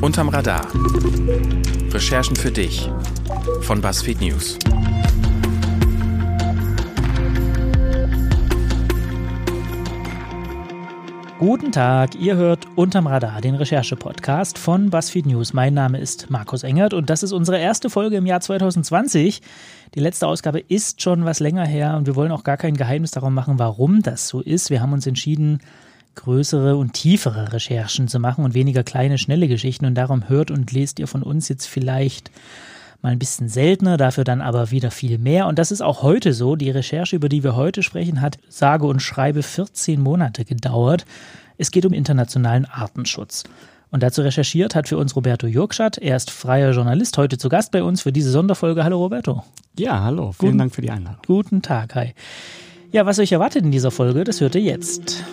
Unterm Radar. Recherchen für dich von BuzzFeed News. Guten Tag, ihr hört Unterm Radar, den Recherche-Podcast von BuzzFeed News. Mein Name ist Markus Engert und das ist unsere erste Folge im Jahr 2020. Die letzte Ausgabe ist schon was länger her und wir wollen auch gar kein Geheimnis darum machen, warum das so ist. Wir haben uns entschieden, größere und tiefere Recherchen zu machen und weniger kleine, schnelle Geschichten und darum hört und lest ihr von uns jetzt vielleicht mal ein bisschen seltener, dafür dann aber wieder viel mehr. Und das ist auch heute so. Die Recherche, über die wir heute sprechen, hat sage und schreibe 14 Monate gedauert. Es geht um internationalen Artenschutz. Und dazu recherchiert hat für uns Roberto Jurkschat. Er ist freier Journalist, heute zu Gast bei uns für diese Sonderfolge. Hallo Roberto. Ja, hallo. Vielen guten, Dank für die Einladung. Guten Tag, hi. Ja, was euch erwartet in dieser Folge, das hört ihr jetzt.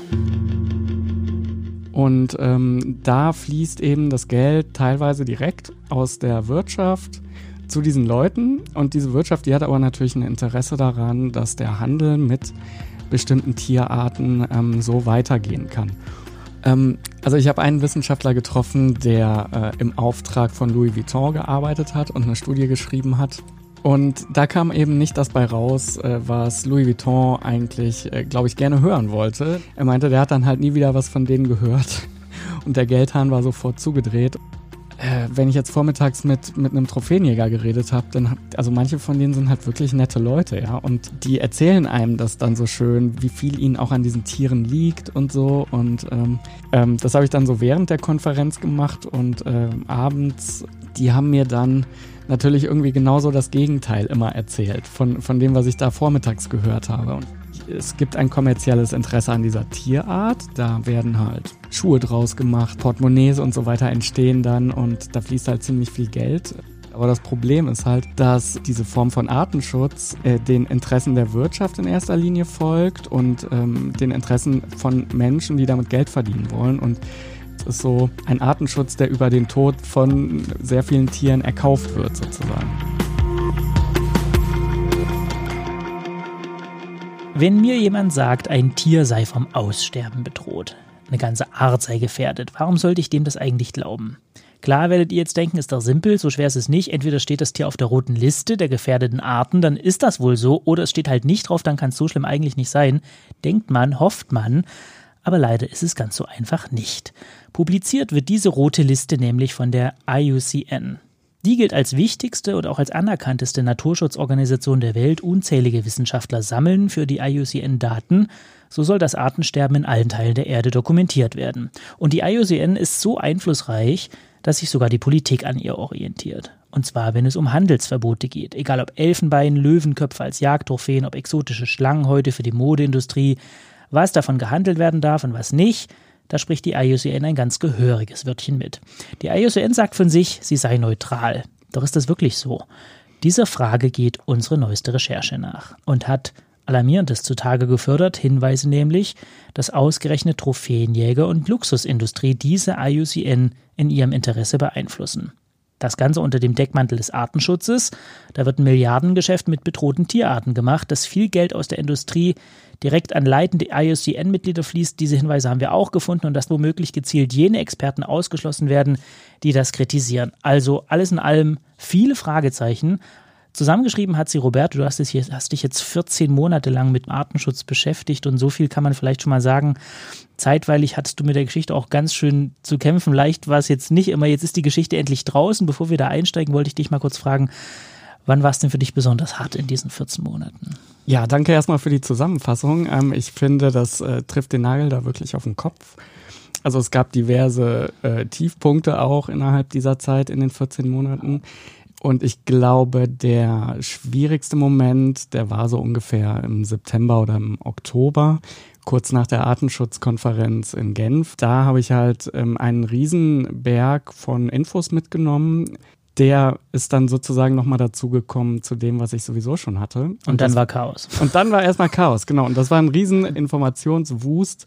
Und ähm, da fließt eben das Geld teilweise direkt aus der Wirtschaft zu diesen Leuten. Und diese Wirtschaft, die hat aber natürlich ein Interesse daran, dass der Handel mit bestimmten Tierarten ähm, so weitergehen kann. Ähm, also ich habe einen Wissenschaftler getroffen, der äh, im Auftrag von Louis Vuitton gearbeitet hat und eine Studie geschrieben hat. Und da kam eben nicht das bei raus, äh, was Louis Vuitton eigentlich, äh, glaube ich, gerne hören wollte. Er meinte, der hat dann halt nie wieder was von denen gehört. Und der Geldhahn war sofort zugedreht äh, wenn ich jetzt vormittags mit, mit einem Trophäenjäger geredet habe, dann, also manche von denen sind halt wirklich nette Leute, ja, und die erzählen einem das dann so schön, wie viel ihnen auch an diesen Tieren liegt und so. Und ähm, ähm, das habe ich dann so während der Konferenz gemacht und ähm, abends, die haben mir dann natürlich irgendwie genauso das Gegenteil immer erzählt von, von dem, was ich da vormittags gehört habe. Und es gibt ein kommerzielles Interesse an dieser Tierart. Da werden halt Schuhe draus gemacht, Portemonnaies und so weiter entstehen dann und da fließt halt ziemlich viel Geld. Aber das Problem ist halt, dass diese Form von Artenschutz äh, den Interessen der Wirtschaft in erster Linie folgt und ähm, den Interessen von Menschen, die damit Geld verdienen wollen. Und es ist so ein Artenschutz, der über den Tod von sehr vielen Tieren erkauft wird, sozusagen. Wenn mir jemand sagt, ein Tier sei vom Aussterben bedroht, eine ganze Art sei gefährdet, warum sollte ich dem das eigentlich glauben? Klar werdet ihr jetzt denken, ist doch simpel, so schwer ist es nicht. Entweder steht das Tier auf der roten Liste der gefährdeten Arten, dann ist das wohl so, oder es steht halt nicht drauf, dann kann es so schlimm eigentlich nicht sein. Denkt man, hofft man, aber leider ist es ganz so einfach nicht. Publiziert wird diese rote Liste nämlich von der IUCN. Die gilt als wichtigste und auch als anerkannteste Naturschutzorganisation der Welt. Unzählige Wissenschaftler sammeln für die IUCN Daten. So soll das Artensterben in allen Teilen der Erde dokumentiert werden. Und die IUCN ist so einflussreich, dass sich sogar die Politik an ihr orientiert. Und zwar, wenn es um Handelsverbote geht. Egal ob Elfenbein, Löwenköpfe als Jagdtrophäen, ob exotische Schlangenhäute für die Modeindustrie. Was davon gehandelt werden darf und was nicht – da spricht die IUCN ein ganz gehöriges Wörtchen mit. Die IUCN sagt von sich, sie sei neutral. Doch ist das wirklich so? Dieser Frage geht unsere neueste Recherche nach und hat Alarmierendes zutage gefördert, Hinweise nämlich, dass ausgerechnet Trophäenjäger und Luxusindustrie diese IUCN in ihrem Interesse beeinflussen. Das Ganze unter dem Deckmantel des Artenschutzes. Da wird ein Milliardengeschäft mit bedrohten Tierarten gemacht, das viel Geld aus der Industrie direkt an leitende IUCN-Mitglieder fließt. Diese Hinweise haben wir auch gefunden und dass womöglich gezielt jene Experten ausgeschlossen werden, die das kritisieren. Also alles in allem viele Fragezeichen. Zusammengeschrieben hat sie Roberto, du hast, hier, hast, dich jetzt 14 Monate lang mit Artenschutz beschäftigt und so viel kann man vielleicht schon mal sagen. Zeitweilig hattest du mit der Geschichte auch ganz schön zu kämpfen. Leicht war es jetzt nicht immer. Jetzt ist die Geschichte endlich draußen. Bevor wir da einsteigen, wollte ich dich mal kurz fragen, wann war es denn für dich besonders hart in diesen 14 Monaten? Ja, danke erstmal für die Zusammenfassung. Ähm, ich finde, das äh, trifft den Nagel da wirklich auf den Kopf. Also es gab diverse äh, Tiefpunkte auch innerhalb dieser Zeit in den 14 Monaten. Und ich glaube, der schwierigste Moment, der war so ungefähr im September oder im Oktober, kurz nach der Artenschutzkonferenz in Genf. Da habe ich halt ähm, einen Riesenberg von Infos mitgenommen. Der ist dann sozusagen nochmal dazugekommen zu dem, was ich sowieso schon hatte. Und, und dann das, war Chaos. Und dann war erstmal Chaos, genau. Und das war ein riesen Informationswust.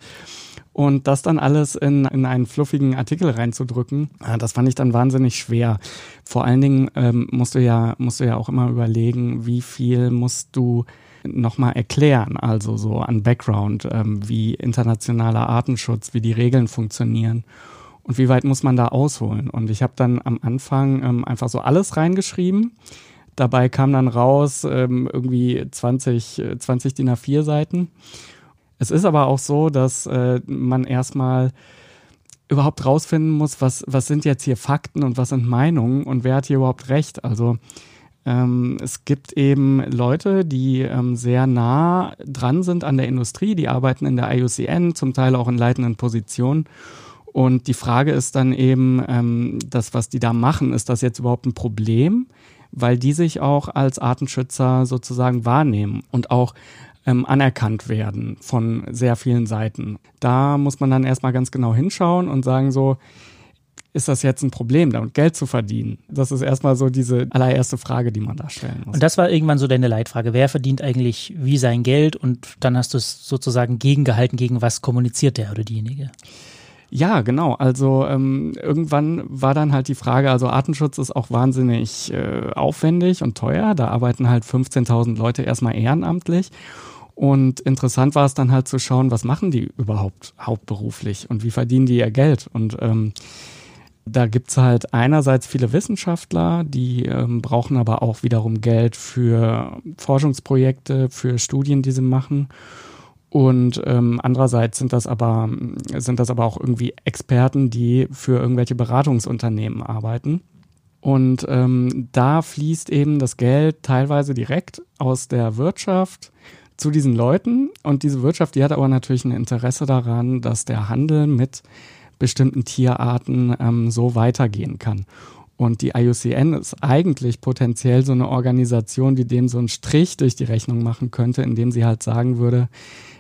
Und das dann alles in, in einen fluffigen Artikel reinzudrücken, äh, das fand ich dann wahnsinnig schwer. Vor allen Dingen ähm, musst du ja, musst du ja auch immer überlegen, wie viel musst du nochmal erklären, also so an Background, ähm, wie internationaler Artenschutz, wie die Regeln funktionieren und wie weit muss man da ausholen. Und ich habe dann am Anfang ähm, einfach so alles reingeschrieben. Dabei kam dann raus ähm, irgendwie 20, 20 DIN A4 Seiten. Es ist aber auch so, dass äh, man erstmal überhaupt rausfinden muss, was, was sind jetzt hier Fakten und was sind Meinungen und wer hat hier überhaupt recht. Also ähm, es gibt eben Leute, die ähm, sehr nah dran sind an der Industrie, die arbeiten in der IUCN, zum Teil auch in leitenden Positionen. Und die Frage ist dann eben, ähm, das, was die da machen, ist das jetzt überhaupt ein Problem? Weil die sich auch als Artenschützer sozusagen wahrnehmen und auch ähm, anerkannt werden von sehr vielen Seiten. Da muss man dann erstmal ganz genau hinschauen und sagen so, ist das jetzt ein Problem, damit Geld zu verdienen? Das ist erstmal so diese allererste Frage, die man da stellen muss. Und das war irgendwann so deine Leitfrage. Wer verdient eigentlich wie sein Geld? Und dann hast du es sozusagen gegengehalten, gegen was kommuniziert der oder diejenige? Ja, genau. Also ähm, irgendwann war dann halt die Frage, also Artenschutz ist auch wahnsinnig äh, aufwendig und teuer. Da arbeiten halt 15.000 Leute erstmal ehrenamtlich. Und interessant war es dann halt zu schauen, was machen die überhaupt hauptberuflich und wie verdienen die ihr Geld. Und ähm, da gibt's halt einerseits viele Wissenschaftler, die ähm, brauchen aber auch wiederum Geld für Forschungsprojekte, für Studien, die sie machen. Und ähm, andererseits sind das aber sind das aber auch irgendwie Experten, die für irgendwelche Beratungsunternehmen arbeiten. Und ähm, da fließt eben das Geld teilweise direkt aus der Wirtschaft zu diesen Leuten. Und diese Wirtschaft, die hat aber natürlich ein Interesse daran, dass der Handel mit bestimmten Tierarten ähm, so weitergehen kann. Und die IUCN ist eigentlich potenziell so eine Organisation, die dem so einen Strich durch die Rechnung machen könnte, indem sie halt sagen würde,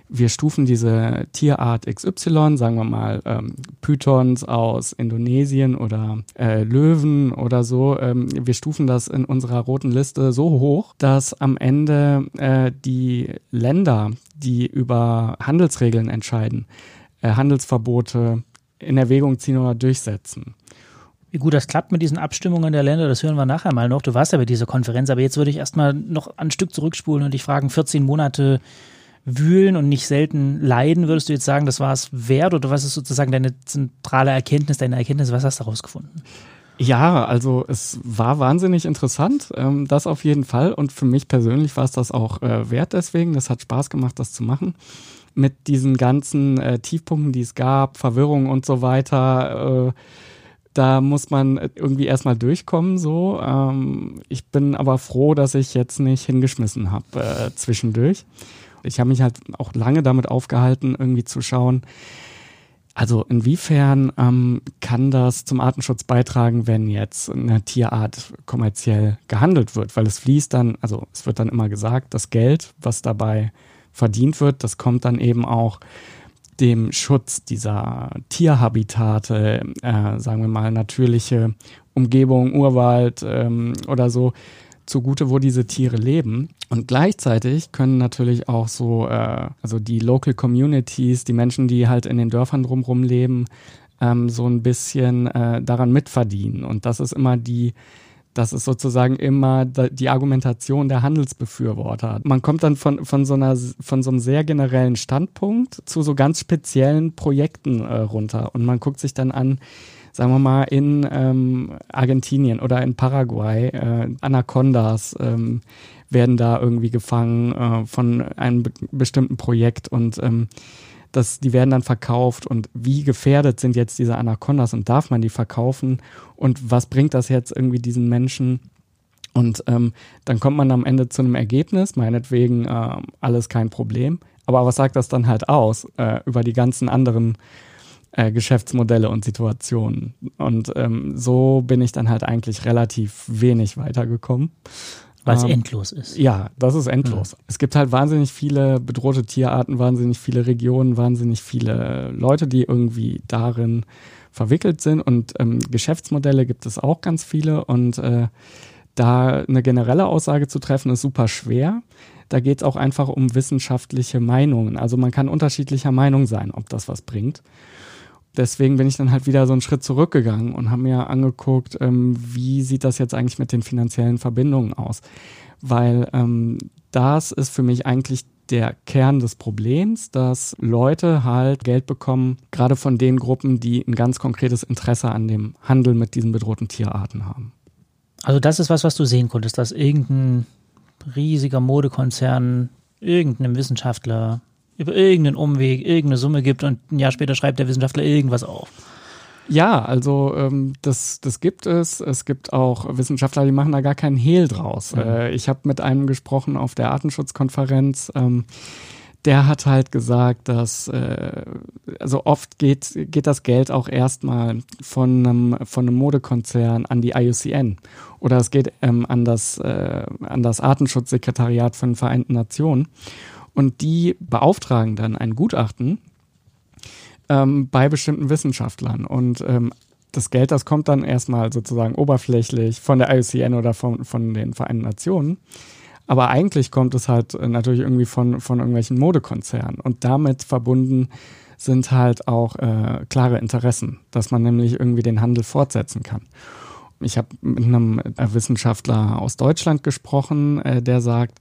wir stufen diese Tierart XY, sagen wir mal ähm, Pythons aus Indonesien oder äh, Löwen oder so, ähm, wir stufen das in unserer roten Liste so hoch, dass am Ende äh, die Länder, die über Handelsregeln entscheiden, äh, Handelsverbote in Erwägung ziehen oder durchsetzen. Wie gut das klappt mit diesen Abstimmungen der Länder, das hören wir nachher mal noch. Du warst ja bei dieser Konferenz, aber jetzt würde ich erstmal noch ein Stück zurückspulen und dich fragen, 14 Monate wühlen und nicht selten leiden, würdest du jetzt sagen, das war es wert oder was ist sozusagen deine zentrale Erkenntnis, deine Erkenntnis, was hast du herausgefunden? Ja, also es war wahnsinnig interessant, ähm, das auf jeden Fall. Und für mich persönlich war es das auch äh, wert deswegen. Das hat Spaß gemacht, das zu machen. Mit diesen ganzen äh, Tiefpunkten, die es gab, Verwirrung und so weiter. Äh, da muss man irgendwie erstmal durchkommen so. Ähm, ich bin aber froh, dass ich jetzt nicht hingeschmissen habe äh, zwischendurch. Ich habe mich halt auch lange damit aufgehalten, irgendwie zu schauen, also inwiefern ähm, kann das zum Artenschutz beitragen, wenn jetzt eine Tierart kommerziell gehandelt wird? Weil es fließt dann, also es wird dann immer gesagt, das Geld, was dabei verdient wird, das kommt dann eben auch dem Schutz dieser Tierhabitate, äh, sagen wir mal natürliche Umgebung, Urwald ähm, oder so, zugute, wo diese Tiere leben. Und gleichzeitig können natürlich auch so, äh, also die Local Communities, die Menschen, die halt in den Dörfern drumherum leben, ähm, so ein bisschen äh, daran mitverdienen. Und das ist immer die, das ist sozusagen immer die Argumentation der Handelsbefürworter. Man kommt dann von, von, so, einer, von so einem sehr generellen Standpunkt zu so ganz speziellen Projekten äh, runter. Und man guckt sich dann an, sagen wir mal, in ähm, Argentinien oder in Paraguay, äh, Anacondas ähm, werden da irgendwie gefangen äh, von einem be bestimmten Projekt und ähm, das, die werden dann verkauft und wie gefährdet sind jetzt diese Anacondas und darf man die verkaufen und was bringt das jetzt irgendwie diesen Menschen? Und ähm, dann kommt man am Ende zu einem Ergebnis, meinetwegen äh, alles kein Problem. Aber was sagt das dann halt aus äh, über die ganzen anderen äh, Geschäftsmodelle und Situationen. Und ähm, so bin ich dann halt eigentlich relativ wenig weitergekommen. Weil es ähm, endlos ist. Ja, das ist endlos. Mhm. Es gibt halt wahnsinnig viele bedrohte Tierarten, wahnsinnig viele Regionen, wahnsinnig viele Leute, die irgendwie darin verwickelt sind. Und ähm, Geschäftsmodelle gibt es auch ganz viele. Und äh, da eine generelle Aussage zu treffen, ist super schwer. Da geht es auch einfach um wissenschaftliche Meinungen. Also man kann unterschiedlicher Meinung sein, ob das was bringt deswegen bin ich dann halt wieder so einen Schritt zurückgegangen und habe mir angeguckt, ähm, wie sieht das jetzt eigentlich mit den finanziellen Verbindungen aus? Weil ähm, das ist für mich eigentlich der Kern des Problems, dass Leute halt Geld bekommen, gerade von den Gruppen, die ein ganz konkretes Interesse an dem Handel mit diesen bedrohten Tierarten haben. Also das ist was, was du sehen konntest, dass irgendein riesiger Modekonzern irgendeinem Wissenschaftler über irgendeinen Umweg irgendeine Summe gibt und ein Jahr später schreibt der Wissenschaftler irgendwas auf. Ja, also ähm, das, das gibt es. Es gibt auch Wissenschaftler, die machen da gar keinen Hehl draus. Mhm. Äh, ich habe mit einem gesprochen auf der Artenschutzkonferenz. Ähm, der hat halt gesagt, dass äh, also oft geht, geht das Geld auch erstmal von einem, von einem Modekonzern an die IUCN oder es geht ähm, an, das, äh, an das Artenschutzsekretariat von den Vereinten Nationen und die beauftragen dann ein Gutachten ähm, bei bestimmten Wissenschaftlern. Und ähm, das Geld, das kommt dann erstmal sozusagen oberflächlich von der IUCN oder von, von den Vereinten Nationen. Aber eigentlich kommt es halt äh, natürlich irgendwie von, von irgendwelchen Modekonzernen. Und damit verbunden sind halt auch äh, klare Interessen, dass man nämlich irgendwie den Handel fortsetzen kann. Ich habe mit einem Wissenschaftler aus Deutschland gesprochen, äh, der sagt,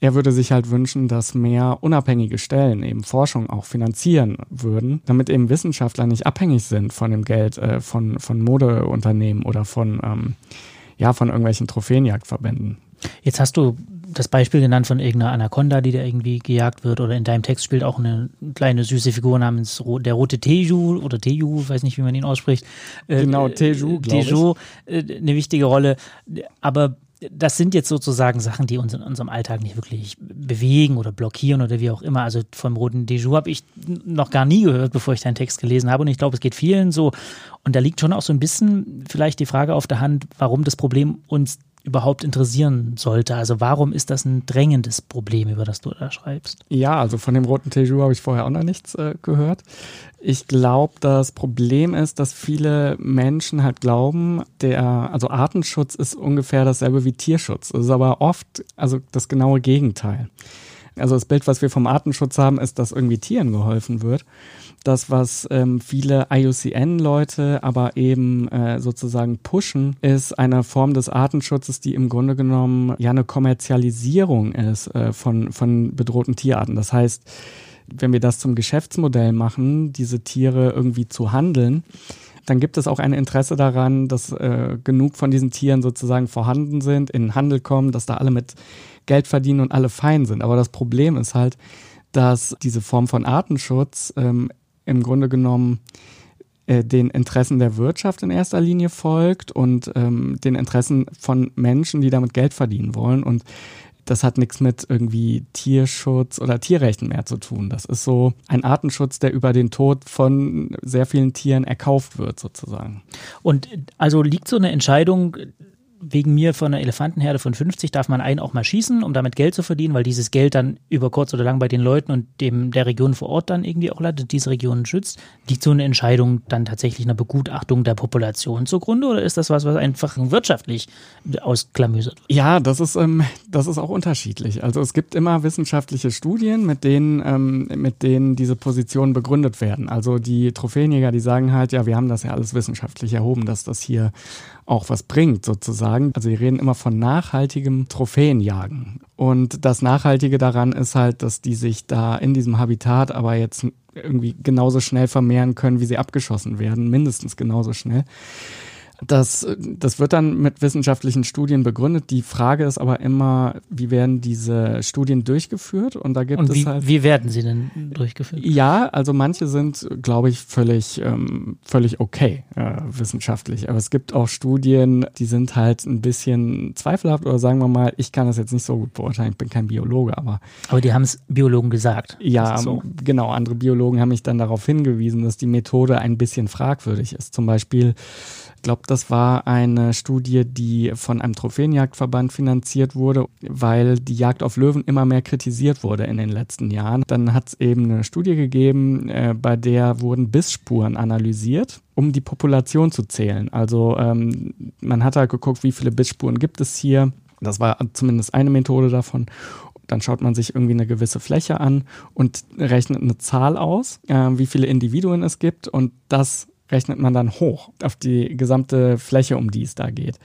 er würde sich halt wünschen, dass mehr unabhängige Stellen eben Forschung auch finanzieren würden, damit eben Wissenschaftler nicht abhängig sind von dem Geld äh, von, von Modeunternehmen oder von, ähm, ja, von irgendwelchen Trophäenjagdverbänden. Jetzt hast du das Beispiel genannt von irgendeiner Anaconda, die da irgendwie gejagt wird, oder in deinem Text spielt auch eine kleine süße Figur namens der rote Teju oder Teju, weiß nicht, wie man ihn ausspricht. Äh, genau, Teju, Teju, äh, eine wichtige Rolle. Aber das sind jetzt sozusagen Sachen, die uns in unserem Alltag nicht wirklich bewegen oder blockieren oder wie auch immer. Also vom roten Dejour habe ich noch gar nie gehört, bevor ich deinen Text gelesen habe. Und ich glaube, es geht vielen so. Und da liegt schon auch so ein bisschen vielleicht die Frage auf der Hand, warum das Problem uns überhaupt interessieren sollte. Also warum ist das ein drängendes Problem, über das du da schreibst? Ja, also von dem roten Tejour habe ich vorher auch noch nichts äh, gehört. Ich glaube, das Problem ist, dass viele Menschen halt glauben, der, also Artenschutz ist ungefähr dasselbe wie Tierschutz. Das ist aber oft also das genaue Gegenteil. Also das Bild, was wir vom Artenschutz haben, ist, dass irgendwie Tieren geholfen wird das, was ähm, viele IUCN-Leute aber eben äh, sozusagen pushen, ist eine Form des Artenschutzes, die im Grunde genommen ja eine Kommerzialisierung ist äh, von, von bedrohten Tierarten. Das heißt, wenn wir das zum Geschäftsmodell machen, diese Tiere irgendwie zu handeln, dann gibt es auch ein Interesse daran, dass äh, genug von diesen Tieren sozusagen vorhanden sind, in den Handel kommen, dass da alle mit Geld verdienen und alle fein sind. Aber das Problem ist halt, dass diese Form von Artenschutz ähm, im Grunde genommen äh, den Interessen der Wirtschaft in erster Linie folgt und ähm, den Interessen von Menschen, die damit Geld verdienen wollen. Und das hat nichts mit irgendwie Tierschutz oder Tierrechten mehr zu tun. Das ist so ein Artenschutz, der über den Tod von sehr vielen Tieren erkauft wird, sozusagen. Und also liegt so eine Entscheidung wegen mir von einer Elefantenherde von 50 darf man einen auch mal schießen, um damit Geld zu verdienen, weil dieses Geld dann über kurz oder lang bei den Leuten und dem der Region vor Ort dann irgendwie auch landet, diese Regionen schützt. Liegt so eine Entscheidung dann tatsächlich einer Begutachtung der Population zugrunde oder ist das was, was einfach wirtschaftlich ausklamüsert wird? Ja, das ist, ähm, das ist auch unterschiedlich. Also es gibt immer wissenschaftliche Studien, mit denen, ähm, mit denen diese Positionen begründet werden. Also die Trophäenjäger, die sagen halt, ja, wir haben das ja alles wissenschaftlich erhoben, dass das hier auch was bringt sozusagen. Also wir reden immer von nachhaltigem Trophäenjagen. Und das Nachhaltige daran ist halt, dass die sich da in diesem Habitat aber jetzt irgendwie genauso schnell vermehren können, wie sie abgeschossen werden, mindestens genauso schnell. Das, das wird dann mit wissenschaftlichen Studien begründet. Die Frage ist aber immer, wie werden diese Studien durchgeführt? Und da gibt Und wie, es halt. Wie werden sie denn durchgeführt? Ja, also manche sind, glaube ich, völlig, ähm, völlig okay äh, wissenschaftlich. Aber es gibt auch Studien, die sind halt ein bisschen zweifelhaft oder sagen wir mal, ich kann das jetzt nicht so gut beurteilen, ich bin kein Biologe, aber. Aber die haben es Biologen gesagt. Ja, so. genau. Andere Biologen haben mich dann darauf hingewiesen, dass die Methode ein bisschen fragwürdig ist. Zum Beispiel glaube, das war eine Studie, die von einem Trophäenjagdverband finanziert wurde, weil die Jagd auf Löwen immer mehr kritisiert wurde in den letzten Jahren. Dann hat es eben eine Studie gegeben, äh, bei der wurden Bissspuren analysiert um die Population zu zählen. Also ähm, man hat halt geguckt, wie viele Bissspuren gibt es hier. Das war zumindest eine Methode davon. Dann schaut man sich irgendwie eine gewisse Fläche an und rechnet eine Zahl aus, äh, wie viele Individuen es gibt. Und das rechnet man dann hoch auf die gesamte Fläche, um die es da geht.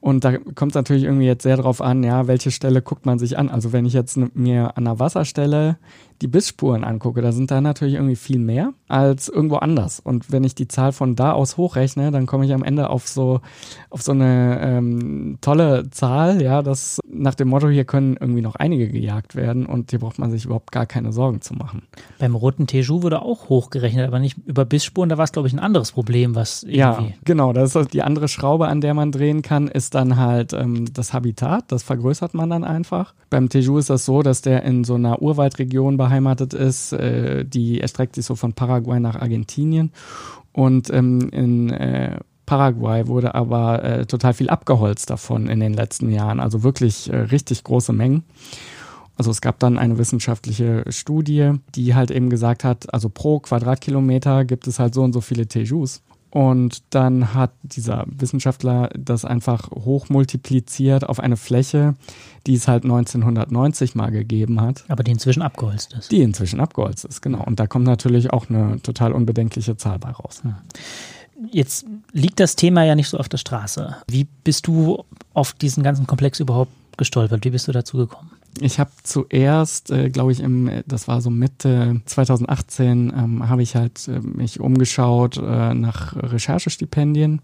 Und da kommt es natürlich irgendwie jetzt sehr drauf an, ja, welche Stelle guckt man sich an. Also wenn ich jetzt mir an einer Wasserstelle die Bissspuren angucke, da sind da natürlich irgendwie viel mehr als irgendwo anders. Und wenn ich die Zahl von da aus hochrechne, dann komme ich am Ende auf so, auf so eine ähm, tolle Zahl, ja, dass nach dem Motto, hier können irgendwie noch einige gejagt werden und hier braucht man sich überhaupt gar keine Sorgen zu machen. Beim roten Teju wurde auch hochgerechnet, aber nicht über Bissspuren, da war es, glaube ich, ein anderes Problem, was irgendwie. Ja, genau, das ist die andere Schraube, an der man drehen kann, ist dann halt ähm, das Habitat, das vergrößert man dann einfach. Beim Teju ist das so, dass der in so einer Urwaldregion beheimatet ist. Äh, die erstreckt sich so von Paraguay nach Argentinien. Und ähm, in äh, Paraguay wurde aber äh, total viel abgeholzt davon in den letzten Jahren. Also wirklich äh, richtig große Mengen. Also es gab dann eine wissenschaftliche Studie, die halt eben gesagt hat, also pro Quadratkilometer gibt es halt so und so viele Tejus. Und dann hat dieser Wissenschaftler das einfach hochmultipliziert auf eine Fläche, die es halt 1990 mal gegeben hat. Aber die inzwischen abgeholzt ist. Die inzwischen abgeholzt ist, genau. Und da kommt natürlich auch eine total unbedenkliche Zahl bei raus. Jetzt liegt das Thema ja nicht so auf der Straße. Wie bist du auf diesen ganzen Komplex überhaupt gestolpert? Wie bist du dazu gekommen? Ich habe zuerst, äh, glaube ich, im, das war so Mitte 2018, ähm, habe ich halt äh, mich umgeschaut äh, nach Recherchestipendien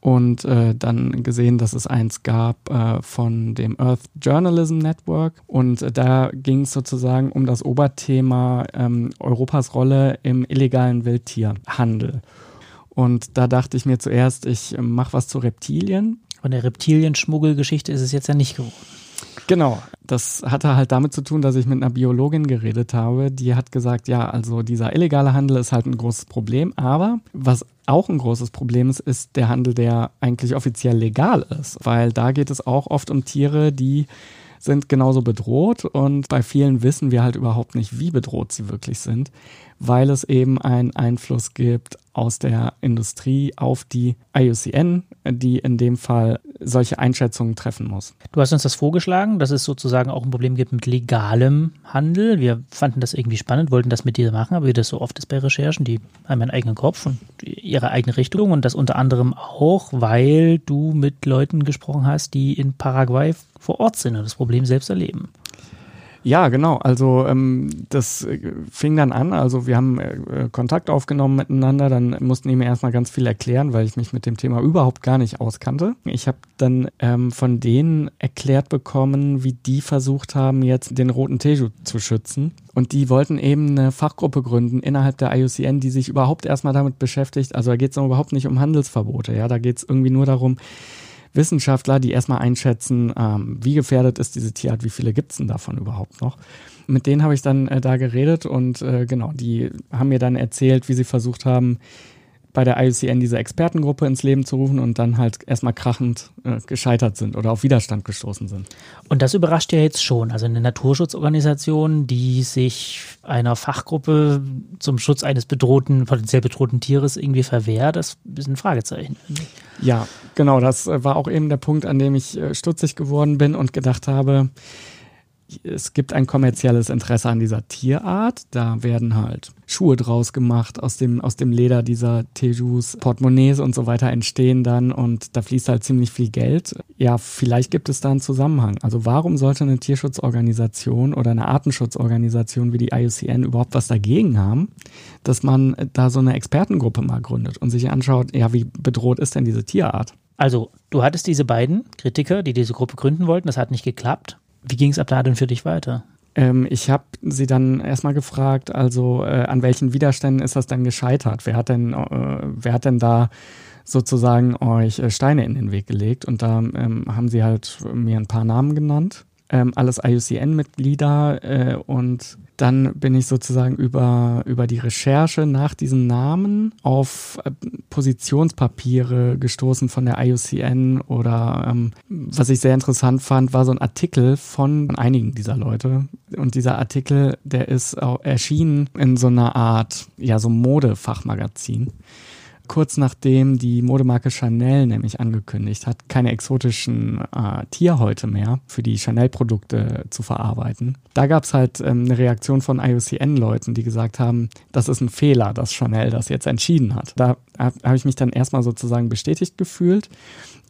und äh, dann gesehen, dass es eins gab äh, von dem Earth Journalism Network und äh, da ging es sozusagen um das Oberthema ähm, Europas Rolle im illegalen Wildtierhandel. Und da dachte ich mir zuerst, ich mache was zu Reptilien. Von der Reptilienschmuggelgeschichte ist es jetzt ja nicht geworden. Genau, das hatte halt damit zu tun, dass ich mit einer Biologin geredet habe, die hat gesagt, ja, also dieser illegale Handel ist halt ein großes Problem, aber was auch ein großes Problem ist, ist der Handel, der eigentlich offiziell legal ist, weil da geht es auch oft um Tiere, die sind genauso bedroht und bei vielen wissen wir halt überhaupt nicht, wie bedroht sie wirklich sind weil es eben einen Einfluss gibt aus der Industrie auf die IUCN, die in dem Fall solche Einschätzungen treffen muss. Du hast uns das vorgeschlagen, dass es sozusagen auch ein Problem gibt mit legalem Handel. Wir fanden das irgendwie spannend, wollten das mit dir machen, aber wie das so oft ist bei Recherchen, die haben einen eigenen Kopf und ihre eigene Richtung und das unter anderem auch, weil du mit Leuten gesprochen hast, die in Paraguay vor Ort sind und das Problem selbst erleben. Ja, genau. Also ähm, das äh, fing dann an. Also wir haben äh, Kontakt aufgenommen miteinander. Dann mussten die mir erstmal ganz viel erklären, weil ich mich mit dem Thema überhaupt gar nicht auskannte. Ich habe dann ähm, von denen erklärt bekommen, wie die versucht haben, jetzt den roten Teju zu schützen. Und die wollten eben eine Fachgruppe gründen innerhalb der IUCN, die sich überhaupt erstmal damit beschäftigt. Also da geht es überhaupt nicht um Handelsverbote. Ja, da geht es irgendwie nur darum, Wissenschaftler, die erstmal einschätzen, ähm, wie gefährdet ist diese Tierart, wie viele gibt es denn davon überhaupt noch. Mit denen habe ich dann äh, da geredet und äh, genau, die haben mir dann erzählt, wie sie versucht haben, bei der IUCN diese Expertengruppe ins Leben zu rufen und dann halt erstmal krachend äh, gescheitert sind oder auf Widerstand gestoßen sind. Und das überrascht ja jetzt schon. Also eine Naturschutzorganisation, die sich einer Fachgruppe zum Schutz eines bedrohten, potenziell bedrohten Tieres irgendwie verwehrt, das ist ein Fragezeichen. Ja, genau. Das äh, war auch eben der Punkt, an dem ich äh, stutzig geworden bin und gedacht habe, es gibt ein kommerzielles Interesse an dieser Tierart. Da werden halt Schuhe draus gemacht, aus dem, aus dem Leder dieser Tejus, Portemonnaies und so weiter entstehen dann und da fließt halt ziemlich viel Geld. Ja, vielleicht gibt es da einen Zusammenhang. Also warum sollte eine Tierschutzorganisation oder eine Artenschutzorganisation wie die IUCN überhaupt was dagegen haben, dass man da so eine Expertengruppe mal gründet und sich anschaut, ja, wie bedroht ist denn diese Tierart? Also, du hattest diese beiden Kritiker, die diese Gruppe gründen wollten, das hat nicht geklappt. Wie ging es ab da denn für dich weiter? Ähm, ich habe sie dann erstmal gefragt, also äh, an welchen Widerständen ist das denn gescheitert? Wer hat denn, äh, wer hat denn da sozusagen euch äh, Steine in den Weg gelegt? Und da ähm, haben sie halt mir ein paar Namen genannt. Ähm, alles IUCN-Mitglieder äh, und dann bin ich sozusagen über, über die Recherche nach diesen Namen auf äh, Positionspapiere gestoßen von der IUCN oder ähm, was ich sehr interessant fand, war so ein Artikel von einigen dieser Leute. Und dieser Artikel, der ist auch erschienen in so einer Art, ja, so Modefachmagazin. Kurz nachdem die Modemarke Chanel nämlich angekündigt hat, keine exotischen äh, Tierhäute mehr für die Chanel-Produkte zu verarbeiten. Da gab es halt ähm, eine Reaktion von IUCN-Leuten, die gesagt haben, das ist ein Fehler, dass Chanel das jetzt entschieden hat. Da habe hab ich mich dann erstmal sozusagen bestätigt gefühlt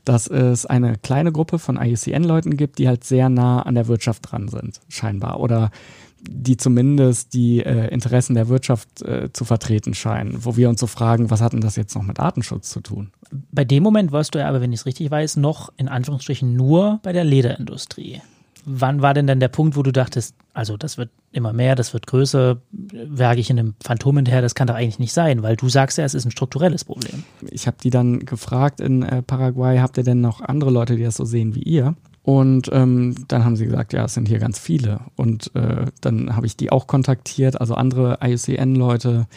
dass es eine kleine Gruppe von IUCN-Leuten gibt, die halt sehr nah an der Wirtschaft dran sind, scheinbar. Oder die zumindest die äh, Interessen der Wirtschaft äh, zu vertreten scheinen, wo wir uns so fragen, was hat denn das jetzt noch mit Datenschutz zu tun? Bei dem Moment warst du ja aber, wenn ich es richtig weiß, noch in Anführungsstrichen nur bei der Lederindustrie. Wann war denn dann der Punkt, wo du dachtest, also das wird immer mehr, das wird größer, werke ich in einem Phantom hinterher, das kann doch eigentlich nicht sein, weil du sagst ja, es ist ein strukturelles Problem. Ich habe die dann gefragt in äh, Paraguay, habt ihr denn noch andere Leute, die das so sehen wie ihr? Und ähm, dann haben sie gesagt, ja, es sind hier ganz viele. Und äh, dann habe ich die auch kontaktiert, also andere IUCN-Leute,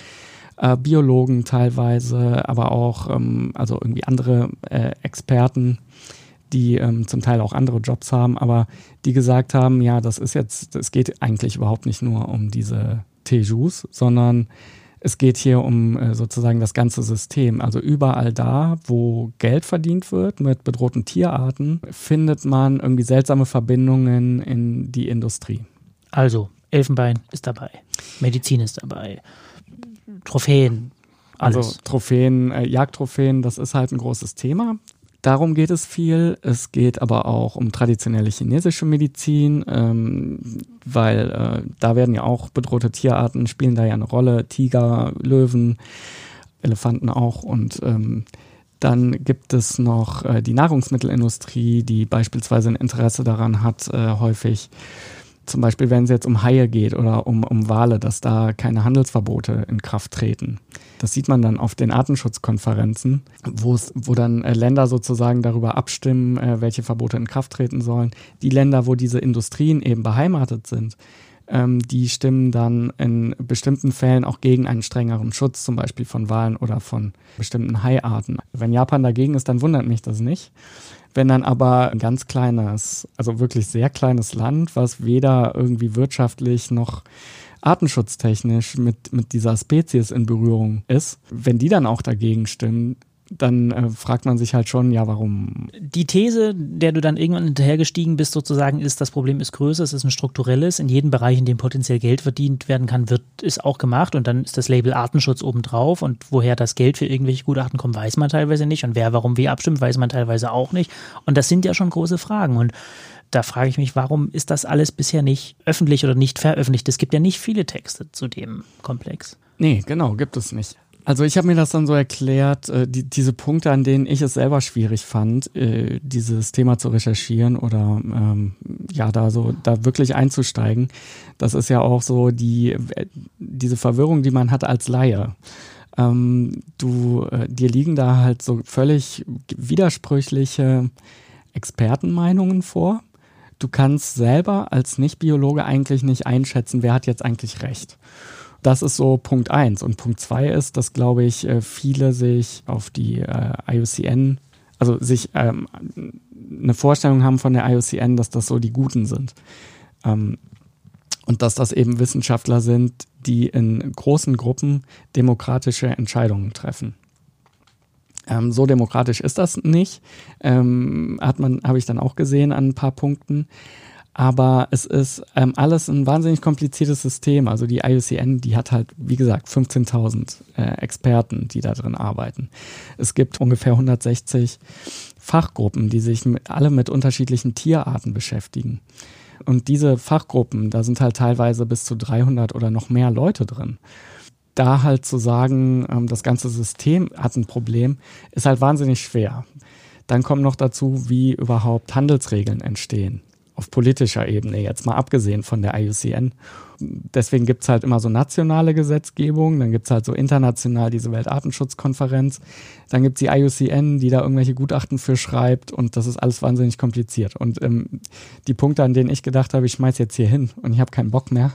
äh, Biologen teilweise, aber auch ähm, also irgendwie andere äh, Experten, die ähm, zum Teil auch andere Jobs haben, aber die gesagt haben, ja, das ist jetzt, es geht eigentlich überhaupt nicht nur um diese Tejus, sondern es geht hier um äh, sozusagen das ganze System. Also überall da, wo Geld verdient wird mit bedrohten Tierarten, findet man irgendwie seltsame Verbindungen in die Industrie. Also, Elfenbein ist dabei, Medizin ist dabei, Trophäen. Alles. Also Trophäen, äh, Jagdtrophäen, das ist halt ein großes Thema. Darum geht es viel. Es geht aber auch um traditionelle chinesische Medizin, ähm, weil äh, da werden ja auch bedrohte Tierarten, spielen da ja eine Rolle. Tiger, Löwen, Elefanten auch. Und ähm, dann gibt es noch äh, die Nahrungsmittelindustrie, die beispielsweise ein Interesse daran hat, äh, häufig zum Beispiel, wenn es jetzt um Haie geht oder um, um Wale, dass da keine Handelsverbote in Kraft treten. Das sieht man dann auf den Artenschutzkonferenzen, wo dann äh, Länder sozusagen darüber abstimmen, äh, welche Verbote in Kraft treten sollen. Die Länder, wo diese Industrien eben beheimatet sind, ähm, die stimmen dann in bestimmten Fällen auch gegen einen strengeren Schutz, zum Beispiel von Walen oder von bestimmten Haiarten. Wenn Japan dagegen ist, dann wundert mich das nicht. Wenn dann aber ein ganz kleines, also wirklich sehr kleines Land, was weder irgendwie wirtschaftlich noch artenschutztechnisch mit, mit dieser Spezies in Berührung ist, wenn die dann auch dagegen stimmen, dann äh, fragt man sich halt schon, ja, warum? Die These, der du dann irgendwann hinterhergestiegen bist, sozusagen, ist, das Problem ist größer, es ist ein strukturelles. In jedem Bereich, in dem potenziell Geld verdient werden kann, wird es auch gemacht und dann ist das Label Artenschutz obendrauf und woher das Geld für irgendwelche Gutachten kommt, weiß man teilweise nicht und wer warum wie abstimmt, weiß man teilweise auch nicht. Und das sind ja schon große Fragen und da frage ich mich, warum ist das alles bisher nicht öffentlich oder nicht veröffentlicht? Es gibt ja nicht viele Texte zu dem Komplex. Nee, genau, gibt es nicht. Also ich habe mir das dann so erklärt, äh, die, diese Punkte, an denen ich es selber schwierig fand, äh, dieses Thema zu recherchieren oder ähm, ja, da so da wirklich einzusteigen, das ist ja auch so die äh, diese Verwirrung, die man hat als Laie. Ähm, du, äh, dir liegen da halt so völlig widersprüchliche Expertenmeinungen vor. Du kannst selber als Nicht-Biologe eigentlich nicht einschätzen, wer hat jetzt eigentlich recht. Das ist so Punkt eins. Und Punkt zwei ist, dass, glaube ich, äh, viele sich auf die äh, IUCN, also sich ähm, eine Vorstellung haben von der IUCN, dass das so die Guten sind. Ähm, und dass das eben Wissenschaftler sind, die in großen Gruppen demokratische Entscheidungen treffen. Ähm, so demokratisch ist das nicht. Ähm, hat man, habe ich dann auch gesehen an ein paar Punkten. Aber es ist ähm, alles ein wahnsinnig kompliziertes System. Also die IUCN, die hat halt, wie gesagt, 15.000 äh, Experten, die da drin arbeiten. Es gibt ungefähr 160 Fachgruppen, die sich mit, alle mit unterschiedlichen Tierarten beschäftigen. Und diese Fachgruppen, da sind halt teilweise bis zu 300 oder noch mehr Leute drin. Da halt zu sagen, ähm, das ganze System hat ein Problem, ist halt wahnsinnig schwer. Dann kommt noch dazu, wie überhaupt Handelsregeln entstehen auf politischer Ebene, jetzt mal abgesehen von der IUCN. Deswegen gibt es halt immer so nationale Gesetzgebung, dann gibt es halt so international diese Weltartenschutzkonferenz, dann gibt es die IUCN, die da irgendwelche Gutachten für schreibt und das ist alles wahnsinnig kompliziert. Und ähm, die Punkte, an denen ich gedacht habe, ich schmeiß jetzt hier hin und ich habe keinen Bock mehr,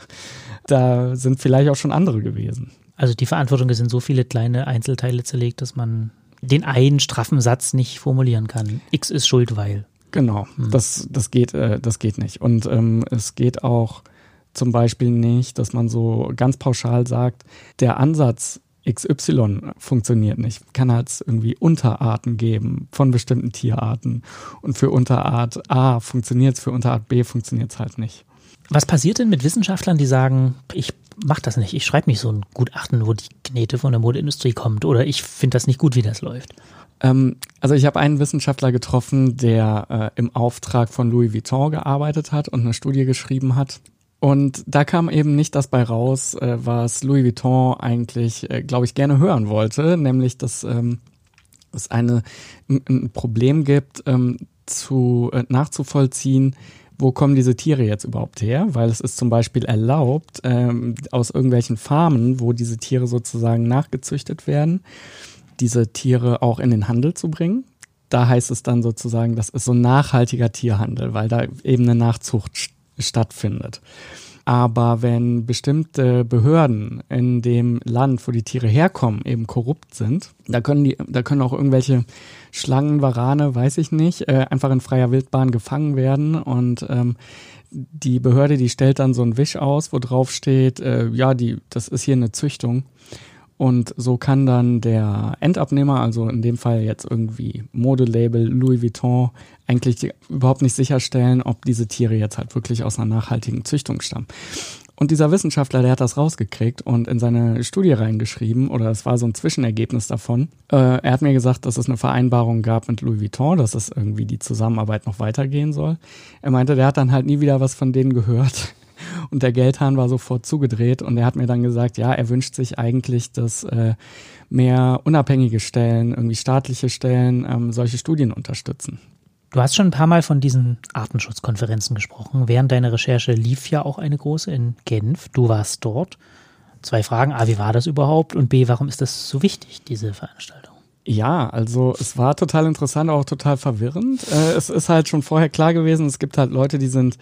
da sind vielleicht auch schon andere gewesen. Also die Verantwortung sind so viele kleine Einzelteile zerlegt, dass man den einen straffen Satz nicht formulieren kann. X ist schuld, weil. Genau, hm. das, das, geht, äh, das geht nicht. Und ähm, es geht auch zum Beispiel nicht, dass man so ganz pauschal sagt, der Ansatz XY funktioniert nicht. Kann halt irgendwie Unterarten geben von bestimmten Tierarten. Und für Unterart A funktioniert es, für Unterart B funktioniert es halt nicht. Was passiert denn mit Wissenschaftlern, die sagen, ich mache das nicht, ich schreibe nicht so ein Gutachten, wo die Knete von der Modeindustrie kommt oder ich finde das nicht gut, wie das läuft? Ähm, also ich habe einen Wissenschaftler getroffen, der äh, im Auftrag von Louis Vuitton gearbeitet hat und eine Studie geschrieben hat. Und da kam eben nicht das bei raus, äh, was Louis Vuitton eigentlich, äh, glaube ich, gerne hören wollte, nämlich dass ähm, es eine, ein Problem gibt, ähm, zu, äh, nachzuvollziehen, wo kommen diese Tiere jetzt überhaupt her? Weil es ist zum Beispiel erlaubt, ähm, aus irgendwelchen Farmen, wo diese Tiere sozusagen nachgezüchtet werden, diese Tiere auch in den Handel zu bringen. Da heißt es dann sozusagen, das ist so ein nachhaltiger Tierhandel, weil da eben eine Nachzucht stattfindet. Aber wenn bestimmte Behörden in dem Land, wo die Tiere herkommen, eben korrupt sind, da können die, da können auch irgendwelche Schlangen, Warane, weiß ich nicht, äh, einfach in freier Wildbahn gefangen werden und ähm, die Behörde, die stellt dann so ein Wisch aus, wo drauf steht, äh, ja, die, das ist hier eine Züchtung. Und so kann dann der Endabnehmer, also in dem Fall jetzt irgendwie Modelabel Louis Vuitton, eigentlich überhaupt nicht sicherstellen, ob diese Tiere jetzt halt wirklich aus einer nachhaltigen Züchtung stammen. Und dieser Wissenschaftler, der hat das rausgekriegt und in seine Studie reingeschrieben, oder es war so ein Zwischenergebnis davon. Äh, er hat mir gesagt, dass es eine Vereinbarung gab mit Louis Vuitton, dass es irgendwie die Zusammenarbeit noch weitergehen soll. Er meinte, der hat dann halt nie wieder was von denen gehört. Und der Geldhahn war sofort zugedreht und er hat mir dann gesagt, ja, er wünscht sich eigentlich, dass äh, mehr unabhängige Stellen, irgendwie staatliche Stellen, ähm, solche Studien unterstützen. Du hast schon ein paar Mal von diesen Artenschutzkonferenzen gesprochen. Während deiner Recherche lief ja auch eine große in Genf. Du warst dort. Zwei Fragen. A, wie war das überhaupt? Und B, warum ist das so wichtig, diese Veranstaltung? Ja, also es war total interessant, auch total verwirrend. Äh, es ist halt schon vorher klar gewesen, es gibt halt Leute, die sind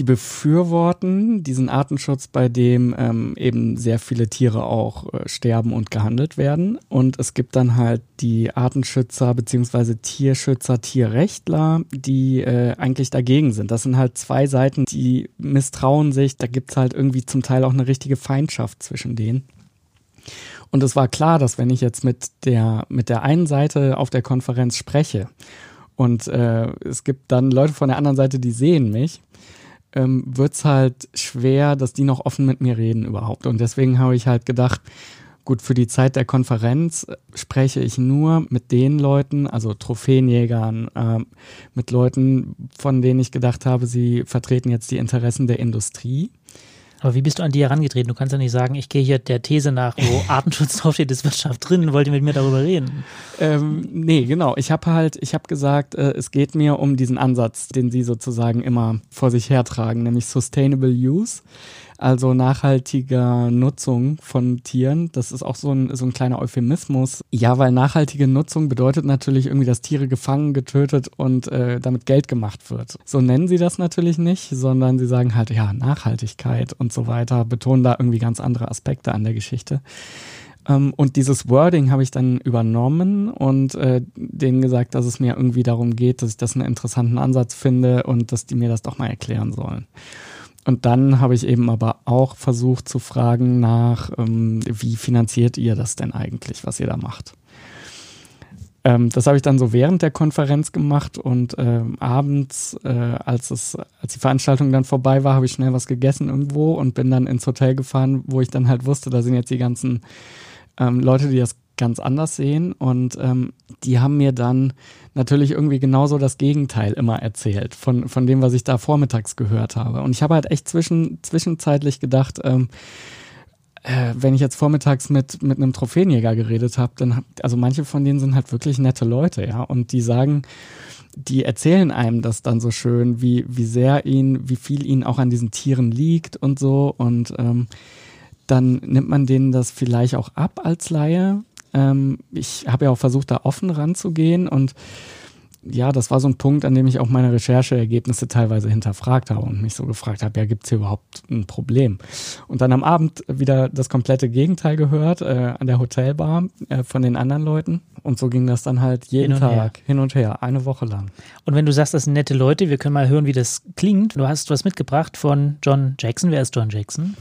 die befürworten diesen Artenschutz, bei dem ähm, eben sehr viele Tiere auch äh, sterben und gehandelt werden. Und es gibt dann halt die Artenschützer beziehungsweise Tierschützer, Tierrechtler, die äh, eigentlich dagegen sind. Das sind halt zwei Seiten, die misstrauen sich. Da gibt's halt irgendwie zum Teil auch eine richtige Feindschaft zwischen denen. Und es war klar, dass wenn ich jetzt mit der, mit der einen Seite auf der Konferenz spreche und äh, es gibt dann Leute von der anderen Seite, die sehen mich, ähm, wird es halt schwer, dass die noch offen mit mir reden überhaupt. Und deswegen habe ich halt gedacht, gut, für die Zeit der Konferenz äh, spreche ich nur mit den Leuten, also Trophäenjägern, äh, mit Leuten, von denen ich gedacht habe, sie vertreten jetzt die Interessen der Industrie. Aber wie bist du an die herangetreten? Du kannst ja nicht sagen, ich gehe hier der These nach, wo Artenschutz draufsteht, ist Wirtschaft drin, wollt ihr mit mir darüber reden? Ähm, nee, genau. Ich habe halt, ich habe gesagt, äh, es geht mir um diesen Ansatz, den sie sozusagen immer vor sich hertragen, nämlich Sustainable Use also nachhaltiger Nutzung von Tieren. Das ist auch so ein, so ein kleiner Euphemismus. Ja, weil nachhaltige Nutzung bedeutet natürlich irgendwie, dass Tiere gefangen, getötet und äh, damit Geld gemacht wird. So nennen sie das natürlich nicht, sondern sie sagen halt, ja, Nachhaltigkeit und so weiter, betonen da irgendwie ganz andere Aspekte an der Geschichte. Ähm, und dieses Wording habe ich dann übernommen und äh, denen gesagt, dass es mir irgendwie darum geht, dass ich das einen interessanten Ansatz finde und dass die mir das doch mal erklären sollen. Und dann habe ich eben aber auch versucht zu fragen nach, ähm, wie finanziert ihr das denn eigentlich, was ihr da macht? Ähm, das habe ich dann so während der Konferenz gemacht und ähm, abends, äh, als, es, als die Veranstaltung dann vorbei war, habe ich schnell was gegessen irgendwo und bin dann ins Hotel gefahren, wo ich dann halt wusste, da sind jetzt die ganzen ähm, Leute, die das ganz anders sehen. Und ähm, die haben mir dann natürlich irgendwie genauso das Gegenteil immer erzählt von, von dem, was ich da vormittags gehört habe. Und ich habe halt echt zwischen, zwischenzeitlich gedacht, ähm, äh, wenn ich jetzt vormittags mit, mit einem Trophäenjäger geredet habe, dann, also manche von denen sind halt wirklich nette Leute, ja. Und die sagen, die erzählen einem das dann so schön, wie, wie sehr ihnen, wie viel ihnen auch an diesen Tieren liegt und so. Und ähm, dann nimmt man denen das vielleicht auch ab als Laie, ähm, ich habe ja auch versucht, da offen ranzugehen und ja, das war so ein Punkt, an dem ich auch meine Rechercheergebnisse teilweise hinterfragt habe und mich so gefragt habe, ja, gibt es hier überhaupt ein Problem? Und dann am Abend wieder das komplette Gegenteil gehört, äh, an der Hotelbar äh, von den anderen Leuten. Und so ging das dann halt jeden hin Tag her. hin und her, eine Woche lang. Und wenn du sagst, das sind nette Leute, wir können mal hören, wie das klingt. Du hast was mitgebracht von John Jackson. Wer ist John Jackson?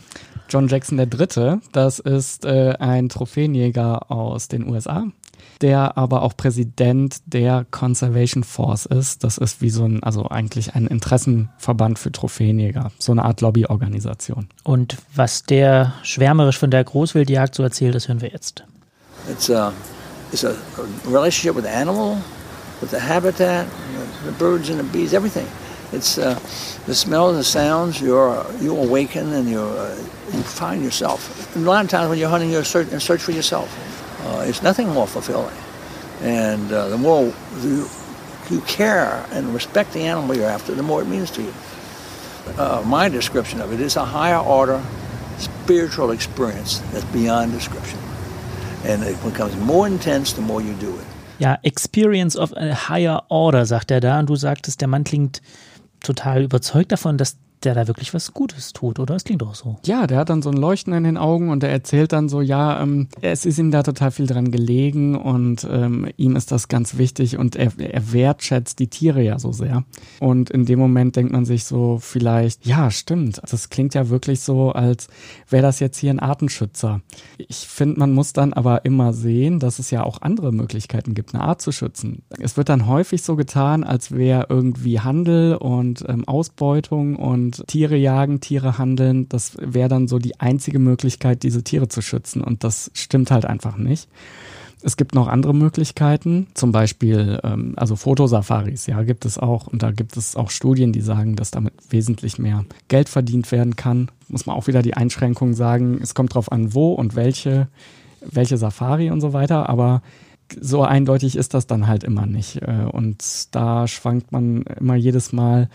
John Jackson III., das ist äh, ein Trophäenjäger aus den USA, der aber auch Präsident der Conservation Force ist. Das ist wie so ein, also eigentlich ein Interessenverband für Trophäenjäger, so eine Art Lobbyorganisation. Und was der schwärmerisch von der Großwildjagd so erzählt, das hören wir jetzt. It's a, it's a relationship with the animal, with the habitat, the birds and the bees, everything. It's uh, the smells and the sounds. You're you awaken and you uh, you find yourself. And a lot of times when you're hunting, you're search, in search for yourself. Uh, it's nothing more fulfilling. And uh, the more you, you care and respect the animal you're after, the more it means to you. Uh, my description of it is a higher order spiritual experience that's beyond description. And it becomes more intense the more you do it. Ja, Experience of a higher order, sagt er da. Und du sagtest, der Mann klingt total überzeugt davon, dass der da wirklich was Gutes tut, oder? Es klingt doch so. Ja, der hat dann so ein Leuchten in den Augen und er erzählt dann so, ja, ähm, es ist ihm da total viel dran gelegen und ähm, ihm ist das ganz wichtig und er, er wertschätzt die Tiere ja so sehr. Und in dem Moment denkt man sich so vielleicht, ja, stimmt, das klingt ja wirklich so, als wäre das jetzt hier ein Artenschützer. Ich finde, man muss dann aber immer sehen, dass es ja auch andere Möglichkeiten gibt, eine Art zu schützen. Es wird dann häufig so getan, als wäre irgendwie Handel und ähm, Ausbeutung und und Tiere jagen, Tiere handeln, das wäre dann so die einzige Möglichkeit, diese Tiere zu schützen. Und das stimmt halt einfach nicht. Es gibt noch andere Möglichkeiten, zum Beispiel ähm, also Fotosafaris, ja, gibt es auch. Und da gibt es auch Studien, die sagen, dass damit wesentlich mehr Geld verdient werden kann. Muss man auch wieder die Einschränkung sagen, es kommt drauf an, wo und welche, welche Safari und so weiter, aber so eindeutig ist das dann halt immer nicht. Äh, und da schwankt man immer jedes Mal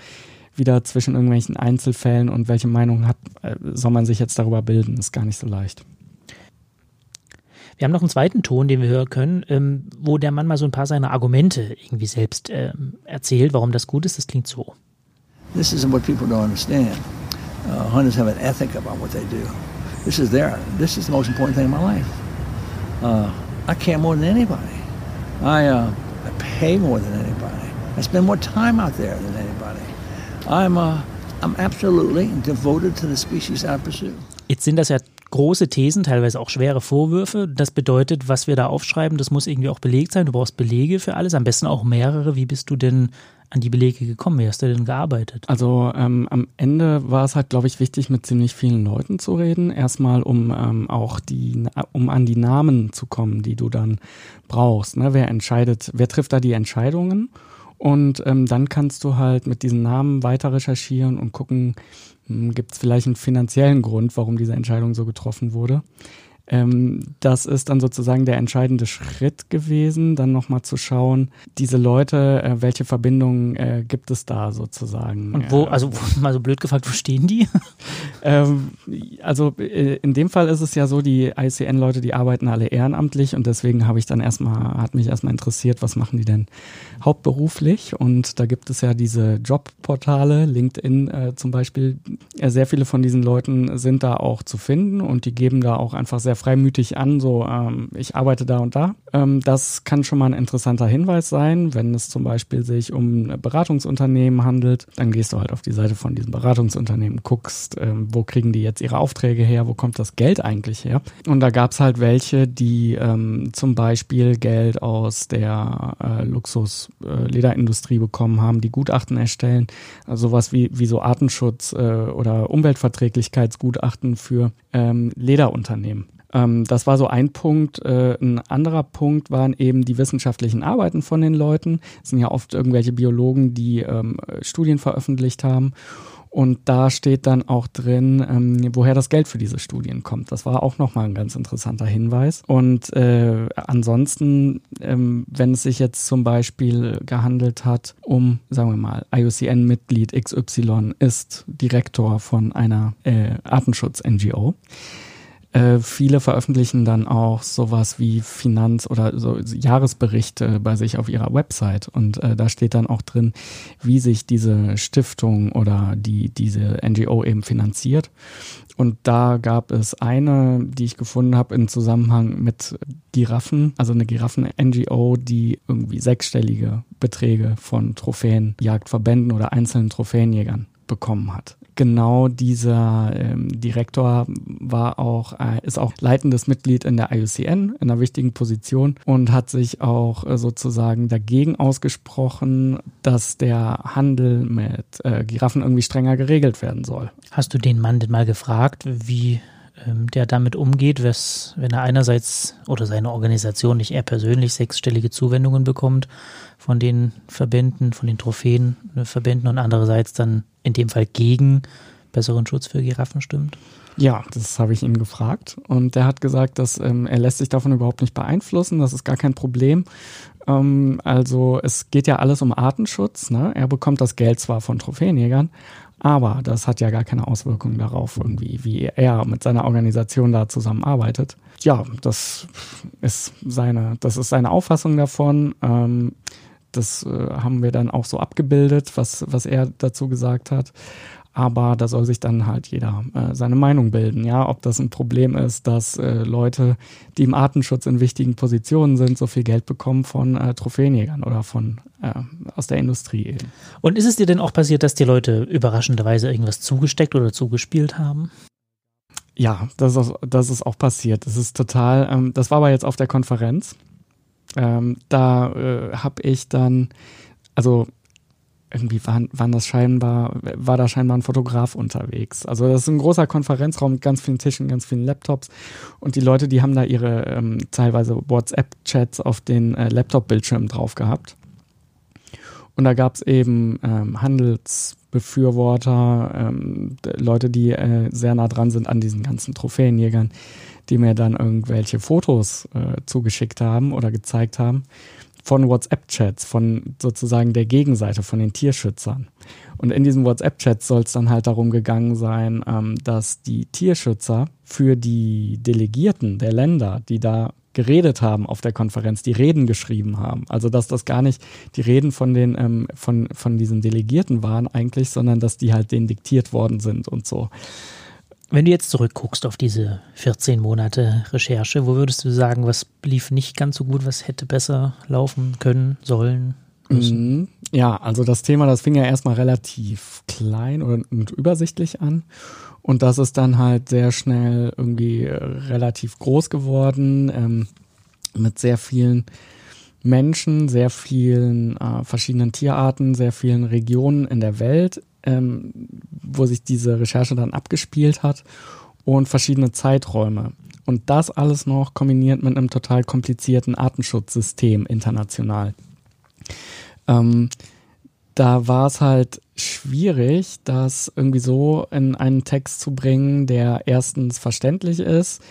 wieder zwischen irgendwelchen Einzelfällen und welche Meinung hat, äh, soll man sich jetzt darüber bilden, ist gar nicht so leicht. Wir haben noch einen zweiten Ton, den wir hören können, ähm, wo der Mann mal so ein paar seiner Argumente irgendwie selbst ähm, erzählt, warum das gut ist. Das klingt so. This is what people don't understand. Uh, hunters have an ethic about what they do. This is their, this is the most important thing in my life. Uh, I care more than anybody. I, uh, I pay more than anybody. I spend more time out there than anybody. I'm, uh, I'm absolutely devoted to the species I pursue. Jetzt sind das ja große Thesen, teilweise auch schwere Vorwürfe. Das bedeutet, was wir da aufschreiben, das muss irgendwie auch belegt sein. Du brauchst Belege für alles, am besten auch mehrere. Wie bist du denn an die Belege gekommen? Wie hast du denn gearbeitet? Also ähm, am Ende war es halt, glaube ich, wichtig, mit ziemlich vielen Leuten zu reden. Erstmal, um ähm, auch die, um an die Namen zu kommen, die du dann brauchst. Ne? Wer entscheidet, wer trifft da die Entscheidungen? Und ähm, dann kannst du halt mit diesen Namen weiter recherchieren und gucken, hm, gibt es vielleicht einen finanziellen Grund, warum diese Entscheidung so getroffen wurde. Ähm, das ist dann sozusagen der entscheidende Schritt gewesen, dann nochmal zu schauen, diese Leute, äh, welche Verbindungen äh, gibt es da sozusagen? Und wo, also mal so blöd gefragt, wo stehen die? ähm, also äh, in dem Fall ist es ja so, die ICN-Leute, die arbeiten alle ehrenamtlich und deswegen habe ich dann erstmal, hat mich erstmal interessiert, was machen die denn hauptberuflich? Und da gibt es ja diese Jobportale, LinkedIn äh, zum Beispiel. sehr viele von diesen Leuten sind da auch zu finden und die geben da auch einfach sehr sehr freimütig an, so ähm, ich arbeite da und da. Ähm, das kann schon mal ein interessanter Hinweis sein, wenn es zum Beispiel sich um Beratungsunternehmen handelt. Dann gehst du halt auf die Seite von diesem Beratungsunternehmen, guckst, ähm, wo kriegen die jetzt ihre Aufträge her, wo kommt das Geld eigentlich her. Und da gab es halt welche, die ähm, zum Beispiel Geld aus der äh, Luxus-Lederindustrie äh, bekommen haben, die Gutachten erstellen, also sowas wie, wie so Artenschutz äh, oder Umweltverträglichkeitsgutachten für ähm, Lederunternehmen. Ähm, das war so ein Punkt. Äh, ein anderer Punkt waren eben die wissenschaftlichen Arbeiten von den Leuten. Es sind ja oft irgendwelche Biologen, die ähm, Studien veröffentlicht haben. Und da steht dann auch drin, ähm, woher das Geld für diese Studien kommt. Das war auch nochmal ein ganz interessanter Hinweis. Und äh, ansonsten, ähm, wenn es sich jetzt zum Beispiel gehandelt hat um, sagen wir mal, IUCN-Mitglied XY ist Direktor von einer äh, Artenschutz-NGO, äh, viele veröffentlichen dann auch sowas wie Finanz- oder so Jahresberichte bei sich auf ihrer Website. Und äh, da steht dann auch drin, wie sich diese Stiftung oder die, diese NGO eben finanziert. Und da gab es eine, die ich gefunden habe im Zusammenhang mit Giraffen, also eine Giraffen-NGO, die irgendwie sechsstellige Beträge von Trophäenjagdverbänden oder einzelnen Trophäenjägern bekommen hat. genau dieser ähm, Direktor war auch, äh, ist auch leitendes Mitglied in der IUCN, in einer wichtigen Position und hat sich auch äh, sozusagen dagegen ausgesprochen, dass der Handel mit äh, Giraffen irgendwie strenger geregelt werden soll. Hast du den Mann denn mal gefragt, wie ähm, der damit umgeht, wenn er einerseits oder seine Organisation nicht er persönlich sechsstellige Zuwendungen bekommt von den Verbänden, von den Trophäen äh, Verbänden und andererseits dann in dem Fall gegen besseren Schutz für Giraffen stimmt? Ja, das habe ich ihn gefragt und der hat gesagt, dass ähm, er lässt sich davon überhaupt nicht beeinflussen, das ist gar kein Problem. Ähm, also es geht ja alles um Artenschutz. Ne? Er bekommt das Geld zwar von Trophäenjägern, aber das hat ja gar keine Auswirkungen darauf, irgendwie, wie er mit seiner Organisation da zusammenarbeitet. Ja, das ist seine, das ist seine Auffassung davon. Ähm, das äh, haben wir dann auch so abgebildet, was, was er dazu gesagt hat. Aber da soll sich dann halt jeder äh, seine Meinung bilden, ja, ob das ein Problem ist, dass äh, Leute, die im Artenschutz in wichtigen Positionen sind, so viel Geld bekommen von äh, Trophäenjägern oder von äh, aus der Industrie eben. Und ist es dir denn auch passiert, dass die Leute überraschenderweise irgendwas zugesteckt oder zugespielt haben? Ja, das ist, das ist auch passiert. Das ist total, ähm, das war aber jetzt auf der Konferenz. Ähm, da äh, habe ich dann, also irgendwie waren, waren das scheinbar, war da scheinbar ein Fotograf unterwegs. Also das ist ein großer Konferenzraum mit ganz vielen Tischen, ganz vielen Laptops und die Leute, die haben da ihre ähm, teilweise WhatsApp-Chats auf den äh, Laptop-Bildschirmen drauf gehabt. Und da gab es eben ähm, Handelsbefürworter, ähm, Leute, die äh, sehr nah dran sind an diesen ganzen Trophäenjägern, die mir dann irgendwelche Fotos äh, zugeschickt haben oder gezeigt haben von WhatsApp-Chats, von sozusagen der Gegenseite, von den Tierschützern. Und in diesen WhatsApp-Chats soll es dann halt darum gegangen sein, ähm, dass die Tierschützer für die Delegierten der Länder, die da geredet haben auf der Konferenz, die Reden geschrieben haben. Also dass das gar nicht die Reden von den ähm, von von diesen Delegierten waren eigentlich, sondern dass die halt denen diktiert worden sind und so. Wenn du jetzt zurückguckst auf diese 14 Monate Recherche, wo würdest du sagen, was lief nicht ganz so gut, was hätte besser laufen können, sollen? Mhm. Ja, also das Thema, das fing ja erstmal relativ klein und übersichtlich an. Und das ist dann halt sehr schnell irgendwie äh, relativ groß geworden, ähm, mit sehr vielen Menschen, sehr vielen äh, verschiedenen Tierarten, sehr vielen Regionen in der Welt ähm, wo sich diese Recherche dann abgespielt hat und verschiedene Zeiträume. Und das alles noch kombiniert mit einem total komplizierten Artenschutzsystem international. Ähm, da war es halt schwierig, das irgendwie so in einen Text zu bringen, der erstens verständlich ist,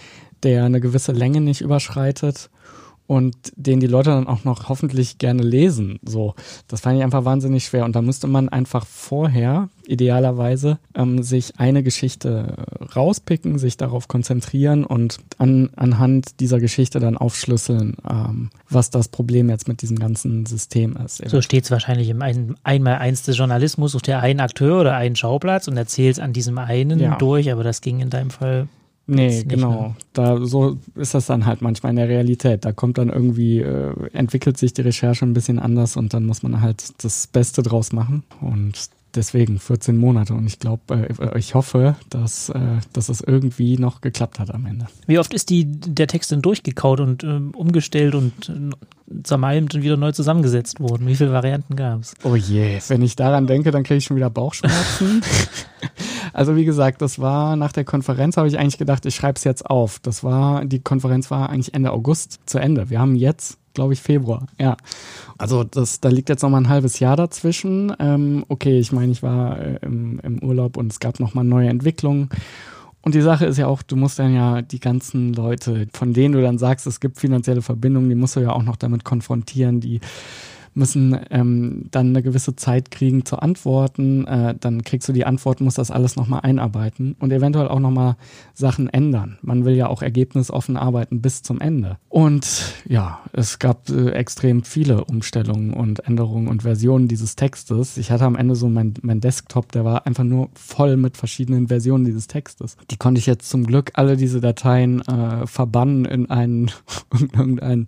der eine gewisse Länge nicht überschreitet und den die Leute dann auch noch hoffentlich gerne lesen. So, das fand ich einfach wahnsinnig schwer. Und da müsste man einfach vorher, idealerweise, ähm, sich eine Geschichte rauspicken, sich darauf konzentrieren und an, anhand dieser Geschichte dann aufschlüsseln, ähm, was das Problem jetzt mit diesem ganzen System ist. So steht es wahrscheinlich im ein, Einmal-Eins des Journalismus, sucht er einen Akteur oder einen Schauplatz und erzählt an diesem einen ja. durch, aber das ging in deinem Fall Nee, genau. Ne? Da so ist das dann halt manchmal in der Realität. Da kommt dann irgendwie, äh, entwickelt sich die Recherche ein bisschen anders und dann muss man halt das Beste draus machen. Und deswegen 14 Monate. Und ich glaube, äh, ich hoffe, dass, äh, dass es irgendwie noch geklappt hat am Ende. Wie oft ist die, der Text denn durchgekaut und äh, umgestellt und äh, zermalmt und wieder neu zusammengesetzt worden? Wie viele Varianten gab es? Oh je, wenn ich daran denke, dann kriege ich schon wieder Bauchschmerzen. Also wie gesagt, das war nach der Konferenz, habe ich eigentlich gedacht, ich schreibe es jetzt auf. Das war, die Konferenz war eigentlich Ende August zu Ende. Wir haben jetzt, glaube ich, Februar. Ja. Also das, da liegt jetzt noch mal ein halbes Jahr dazwischen. Ähm, okay, ich meine, ich war äh, im, im Urlaub und es gab noch mal neue Entwicklungen. Und die Sache ist ja auch, du musst dann ja die ganzen Leute, von denen du dann sagst, es gibt finanzielle Verbindungen, die musst du ja auch noch damit konfrontieren, die müssen ähm, dann eine gewisse Zeit kriegen zu antworten. Äh, dann kriegst du die Antwort, musst das alles nochmal einarbeiten und eventuell auch nochmal Sachen ändern. Man will ja auch ergebnisoffen arbeiten bis zum Ende. Und ja, es gab äh, extrem viele Umstellungen und Änderungen und Versionen dieses Textes. Ich hatte am Ende so mein, mein Desktop, der war einfach nur voll mit verschiedenen Versionen dieses Textes. Die konnte ich jetzt zum Glück alle diese Dateien äh, verbannen in einen, in irgendeinen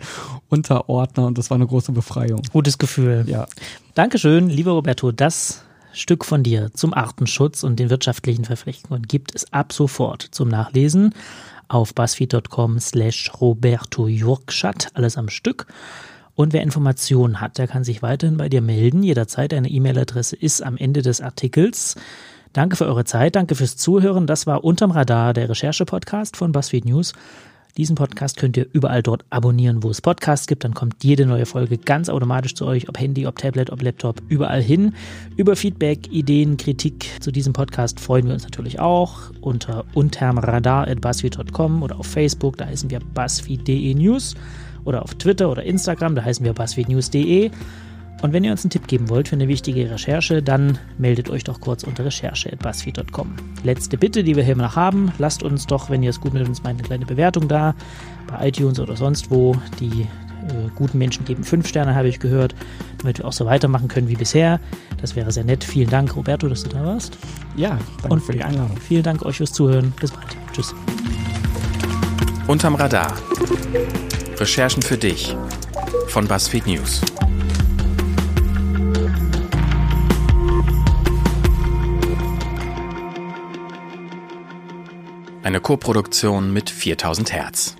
Unterordner und das war eine große Befreiung. Gutes Gefühl. Ja. Dankeschön, lieber Roberto. Das Stück von dir zum Artenschutz und den wirtschaftlichen Verflechtungen gibt es ab sofort zum Nachlesen auf buzzfeed.com slash Roberto Jurkschat, alles am Stück. Und wer Informationen hat, der kann sich weiterhin bei dir melden. Jederzeit eine E-Mail-Adresse ist am Ende des Artikels. Danke für eure Zeit, danke fürs Zuhören. Das war Unterm Radar, der Recherche-Podcast von BuzzFeed News. Diesen Podcast könnt ihr überall dort abonnieren, wo es Podcasts gibt. Dann kommt jede neue Folge ganz automatisch zu euch, ob Handy, ob Tablet, ob Laptop, überall hin. Über Feedback, Ideen, Kritik zu diesem Podcast freuen wir uns natürlich auch unter untermradar.buzzfeed.com oder auf Facebook, da heißen wir buzzfeed.de News oder auf Twitter oder Instagram, da heißen wir buzzfeednews.de. Und wenn ihr uns einen Tipp geben wollt für eine wichtige Recherche, dann meldet euch doch kurz unter recherche.buzzfeed.com. Letzte Bitte, die wir hier noch haben, lasst uns doch, wenn ihr es gut mit uns meint, eine kleine Bewertung da, bei iTunes oder sonst wo. Die äh, guten Menschen geben fünf Sterne, habe ich gehört, damit wir auch so weitermachen können wie bisher. Das wäre sehr nett. Vielen Dank, Roberto, dass du da warst. Ja, danke Und für die Einladung. Vielen Dank euch fürs Zuhören. Bis bald. Tschüss. Unterm Radar. Recherchen für dich von BuzzFeed News. Eine Koproduktion mit 4000 Hertz.